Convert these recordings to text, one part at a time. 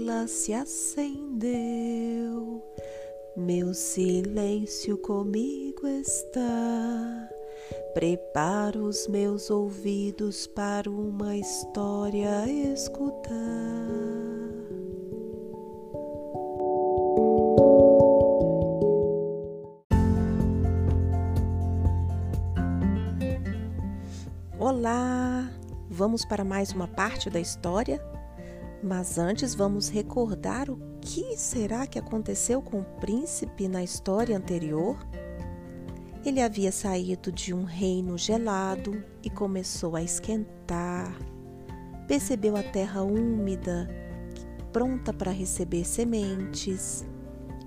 vela se acendeu. Meu silêncio comigo está. Preparo os meus ouvidos para uma história escutar. Olá! Vamos para mais uma parte da história? Mas antes vamos recordar o que será que aconteceu com o príncipe na história anterior? Ele havia saído de um reino gelado e começou a esquentar. Percebeu a terra úmida, pronta para receber sementes.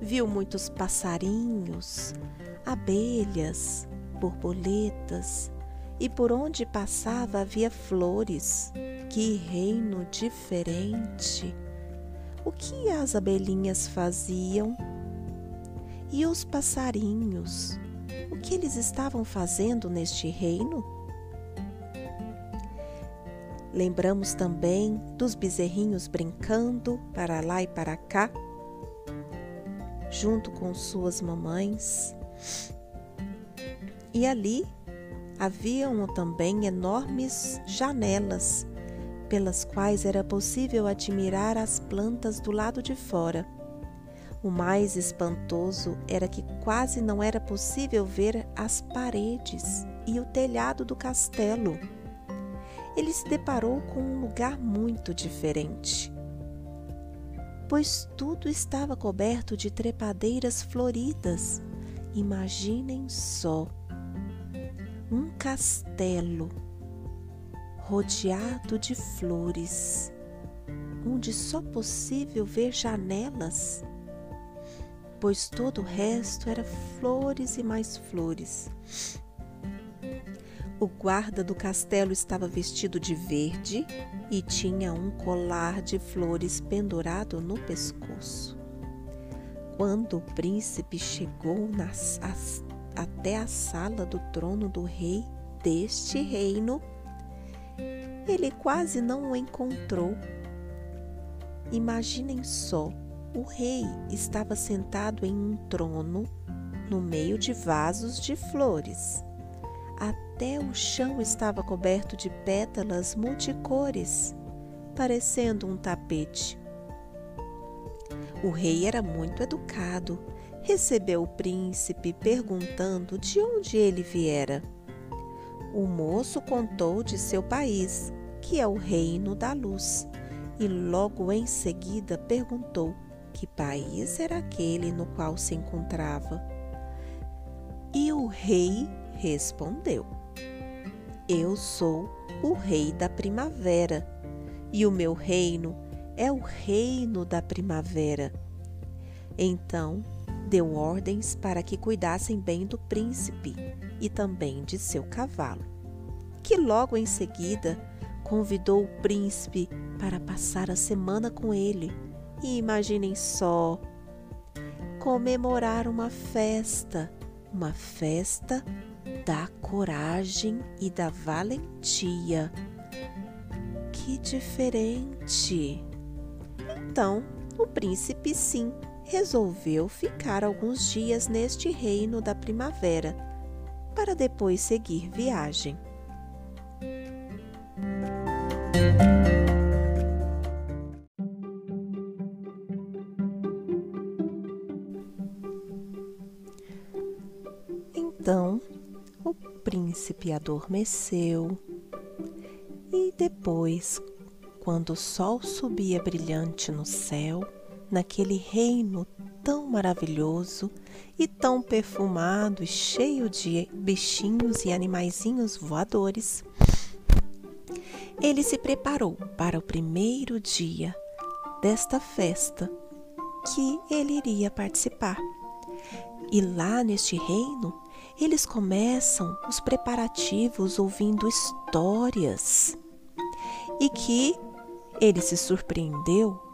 Viu muitos passarinhos, abelhas, borboletas e por onde passava havia flores. Que reino diferente! O que as abelhinhas faziam? E os passarinhos? O que eles estavam fazendo neste reino? Lembramos também dos bezerrinhos brincando para lá e para cá, junto com suas mamães. E ali haviam também enormes janelas pelas quais era possível admirar as plantas do lado de fora. O mais espantoso era que quase não era possível ver as paredes e o telhado do castelo. Ele se deparou com um lugar muito diferente, pois tudo estava coberto de trepadeiras floridas. Imaginem só um castelo rodeado de flores, onde só possível ver janelas, pois todo o resto era flores e mais flores. O guarda do castelo estava vestido de verde e tinha um colar de flores pendurado no pescoço. Quando o príncipe chegou nas, as, até a sala do trono do rei deste reino, ele quase não o encontrou. Imaginem só, o rei estava sentado em um trono no meio de vasos de flores. Até o chão estava coberto de pétalas multicores, parecendo um tapete. O rei era muito educado recebeu o príncipe perguntando de onde ele viera. O moço contou de seu país, que é o Reino da Luz, e logo em seguida perguntou que país era aquele no qual se encontrava. E o rei respondeu: Eu sou o rei da primavera, e o meu reino é o reino da primavera. Então deu ordens para que cuidassem bem do príncipe e também de seu cavalo, que logo em seguida convidou o príncipe para passar a semana com ele. E imaginem só, comemorar uma festa, uma festa da coragem e da valentia. Que diferente! Então, o príncipe sim resolveu ficar alguns dias neste reino da primavera, para depois seguir viagem. Então o príncipe adormeceu e depois, quando o sol subia brilhante no céu, naquele reino tão maravilhoso e tão perfumado e cheio de bichinhos e animaizinhos voadores, ele se preparou para o primeiro dia desta festa que ele iria participar. E lá neste reino, eles começam os preparativos ouvindo histórias. E que ele se surpreendeu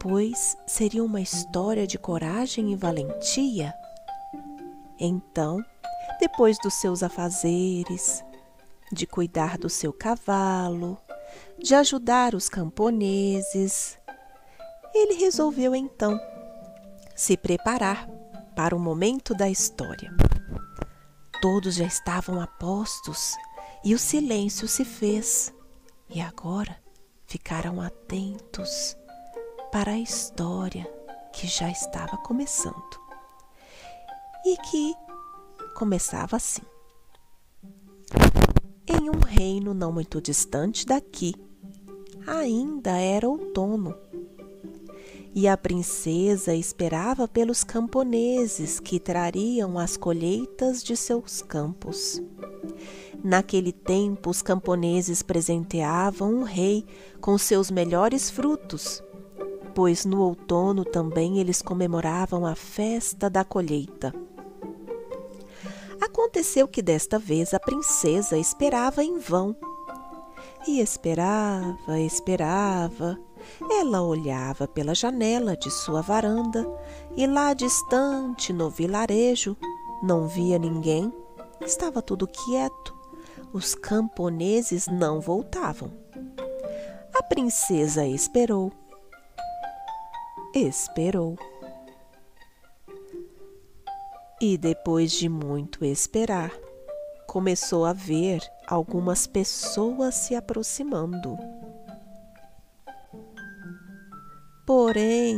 pois seria uma história de coragem e valentia? Então, depois dos seus afazeres, de cuidar do seu cavalo, de ajudar os camponeses, Ele resolveu então se preparar para o momento da história. Todos já estavam a postos e o silêncio se fez. E agora ficaram atentos para a história que já estava começando. E que começava assim. Em um reino não muito distante daqui, ainda era outono. E a princesa esperava pelos camponeses que trariam as colheitas de seus campos. Naquele tempo, os camponeses presenteavam o rei com seus melhores frutos, pois no outono também eles comemoravam a festa da colheita. Aconteceu que desta vez a princesa esperava em vão. E esperava, esperava. Ela olhava pela janela de sua varanda e lá distante, no vilarejo, não via ninguém. Estava tudo quieto os camponeses não voltavam. A princesa esperou. Esperou. E depois de muito esperar, começou a ver algumas pessoas se aproximando. Porém,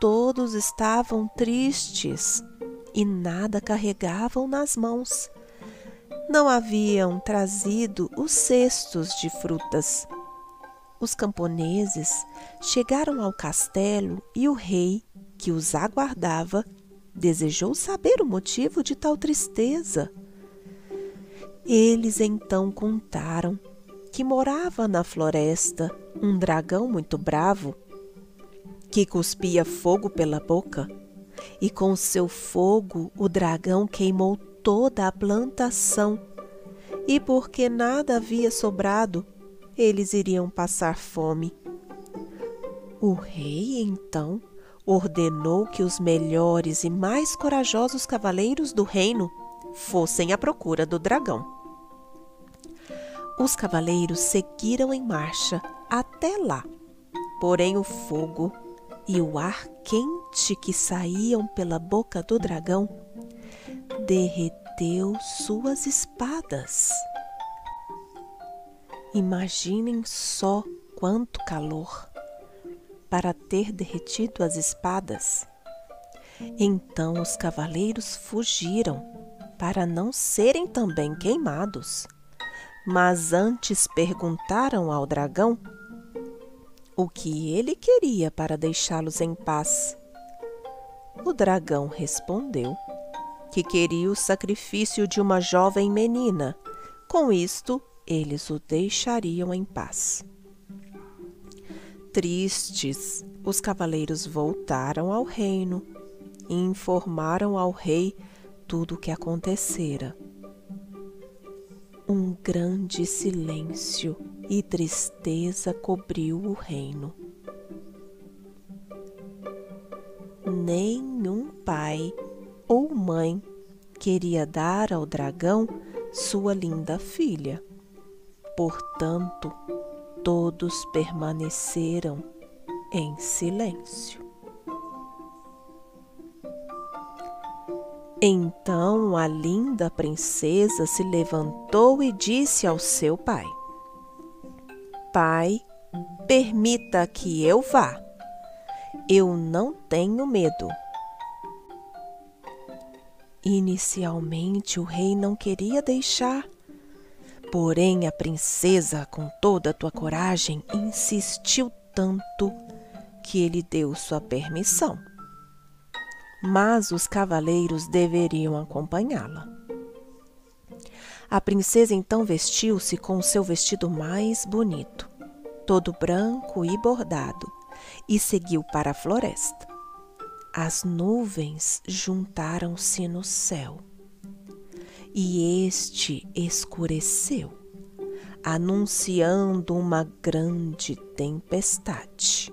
todos estavam tristes e nada carregavam nas mãos não haviam trazido os cestos de frutas. Os camponeses chegaram ao castelo e o rei, que os aguardava, desejou saber o motivo de tal tristeza. Eles então contaram que morava na floresta um dragão muito bravo que cuspia fogo pela boca, e com seu fogo o dragão queimou toda a plantação, e porque nada havia sobrado, eles iriam passar fome. O rei, então, ordenou que os melhores e mais corajosos cavaleiros do reino fossem à procura do dragão. Os cavaleiros seguiram em marcha até lá, porém o fogo e o ar quente que saíam pela boca do dragão derreteu suas espadas. Imaginem só quanto calor para ter derretido as espadas. Então os cavaleiros fugiram para não serem também queimados, mas antes perguntaram ao dragão o que ele queria para deixá-los em paz. O dragão respondeu que queria o sacrifício de uma jovem menina. Com isto, eles o deixariam em paz. Tristes, os cavaleiros voltaram ao reino e informaram ao rei tudo o que acontecera. Um grande silêncio e tristeza cobriu o reino. Nenhum pai ou mãe queria dar ao dragão sua linda filha. Portanto, todos permaneceram em silêncio. Então a linda princesa se levantou e disse ao seu pai: Pai, permita que eu vá. Eu não tenho medo. Inicialmente o rei não queria deixar, porém a princesa, com toda a tua coragem, insistiu tanto que ele deu sua permissão. Mas os cavaleiros deveriam acompanhá-la. A princesa então vestiu-se com o seu vestido mais bonito, todo branco e bordado, e seguiu para a floresta as nuvens juntaram-se no céu e este escureceu, anunciando uma grande tempestade.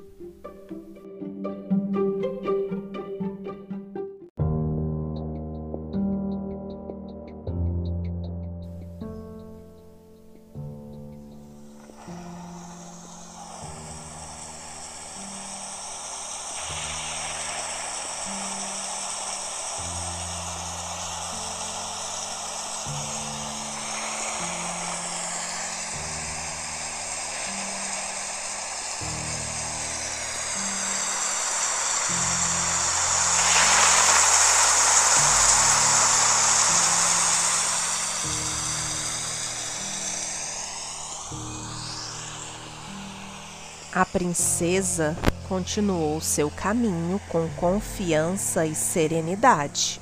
A princesa continuou seu caminho com confiança e serenidade.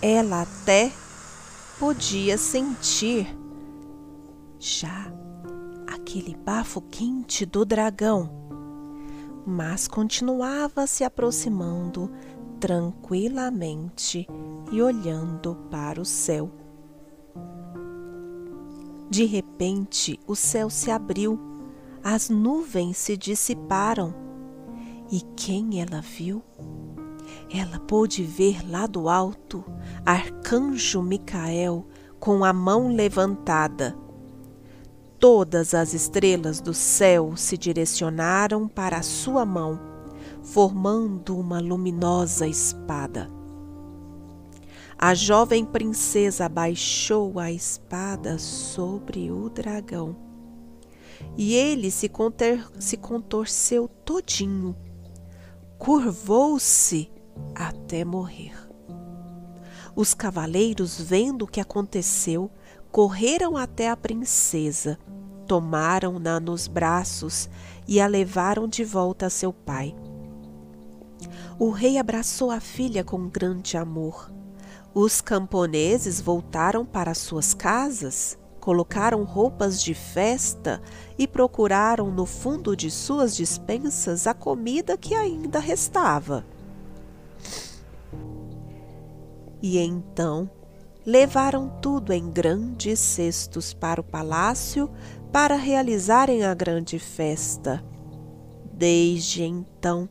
Ela até podia sentir já aquele bafo quente do dragão, mas continuava se aproximando tranquilamente e olhando para o céu. De repente, o céu se abriu, as nuvens se dissiparam. E quem ela viu? Ela pôde ver lá do alto Arcanjo Micael com a mão levantada. Todas as estrelas do céu se direcionaram para a sua mão, formando uma luminosa espada. A jovem princesa abaixou a espada sobre o dragão. E ele se, conter, se contorceu todinho, curvou-se até morrer. Os cavaleiros, vendo o que aconteceu, correram até a princesa, tomaram-na nos braços e a levaram de volta a seu pai. O rei abraçou a filha com grande amor os camponeses voltaram para suas casas, colocaram roupas de festa e procuraram no fundo de suas dispensas a comida que ainda restava. E então levaram tudo em grandes cestos para o palácio para realizarem a grande festa. Desde então,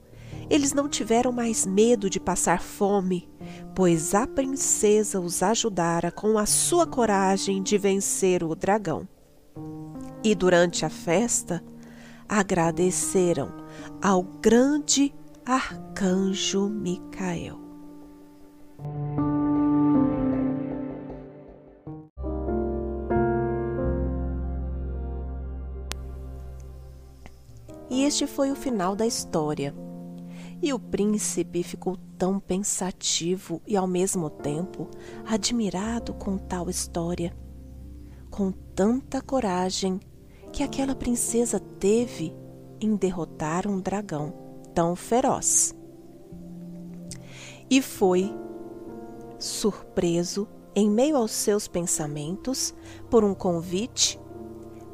eles não tiveram mais medo de passar fome, pois a princesa os ajudara com a sua coragem de vencer o dragão. E durante a festa, agradeceram ao grande arcanjo Micael. E este foi o final da história. E o príncipe ficou tão pensativo e ao mesmo tempo admirado com tal história, com tanta coragem que aquela princesa teve em derrotar um dragão tão feroz. E foi surpreso em meio aos seus pensamentos por um convite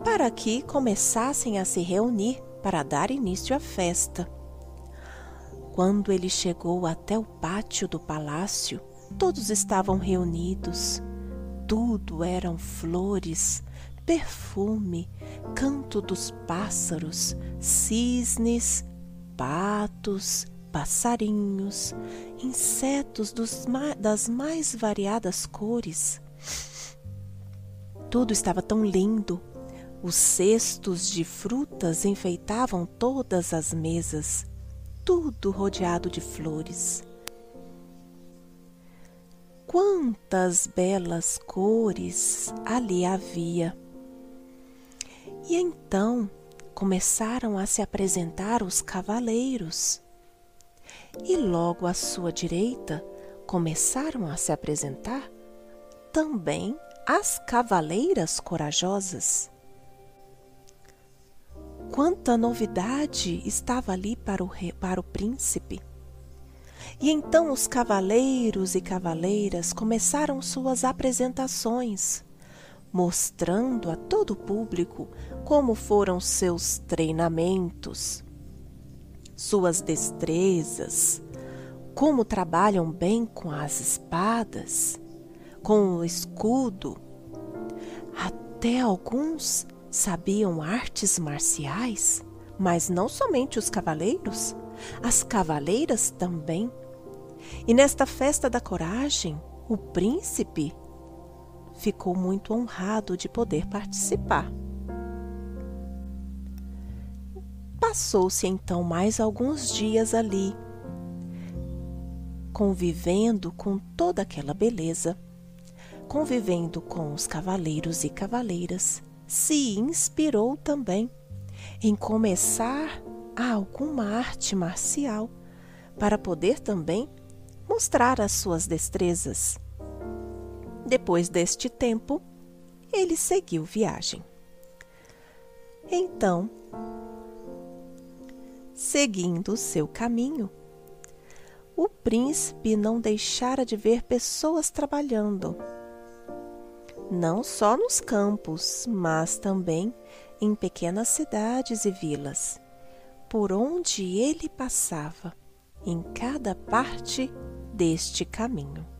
para que começassem a se reunir para dar início à festa. Quando ele chegou até o pátio do palácio, todos estavam reunidos. Tudo eram flores, perfume, canto dos pássaros, cisnes, patos, passarinhos, insetos das mais variadas cores. Tudo estava tão lindo. Os cestos de frutas enfeitavam todas as mesas tudo rodeado de flores. Quantas belas cores ali havia! E então começaram a se apresentar os cavaleiros. E logo à sua direita começaram a se apresentar também as cavaleiras corajosas. Quanta novidade estava ali para o, rei, para o príncipe! E então os cavaleiros e cavaleiras começaram suas apresentações, mostrando a todo o público como foram seus treinamentos, suas destrezas, como trabalham bem com as espadas, com o escudo. Até alguns sabiam artes marciais, mas não somente os cavaleiros, as cavaleiras também. E nesta festa da coragem, o príncipe ficou muito honrado de poder participar. Passou-se então mais alguns dias ali, convivendo com toda aquela beleza, convivendo com os cavaleiros e cavaleiras, se inspirou também em começar alguma arte marcial para poder também mostrar as suas destrezas. Depois deste tempo, ele seguiu viagem. Então, seguindo seu caminho. O príncipe não deixara de ver pessoas trabalhando, não só nos campos, mas também em pequenas cidades e vilas, por onde ele passava, em cada parte deste caminho.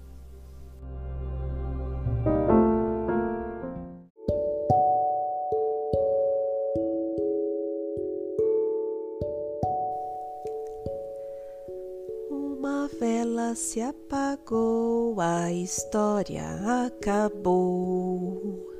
Se apagou, a história acabou.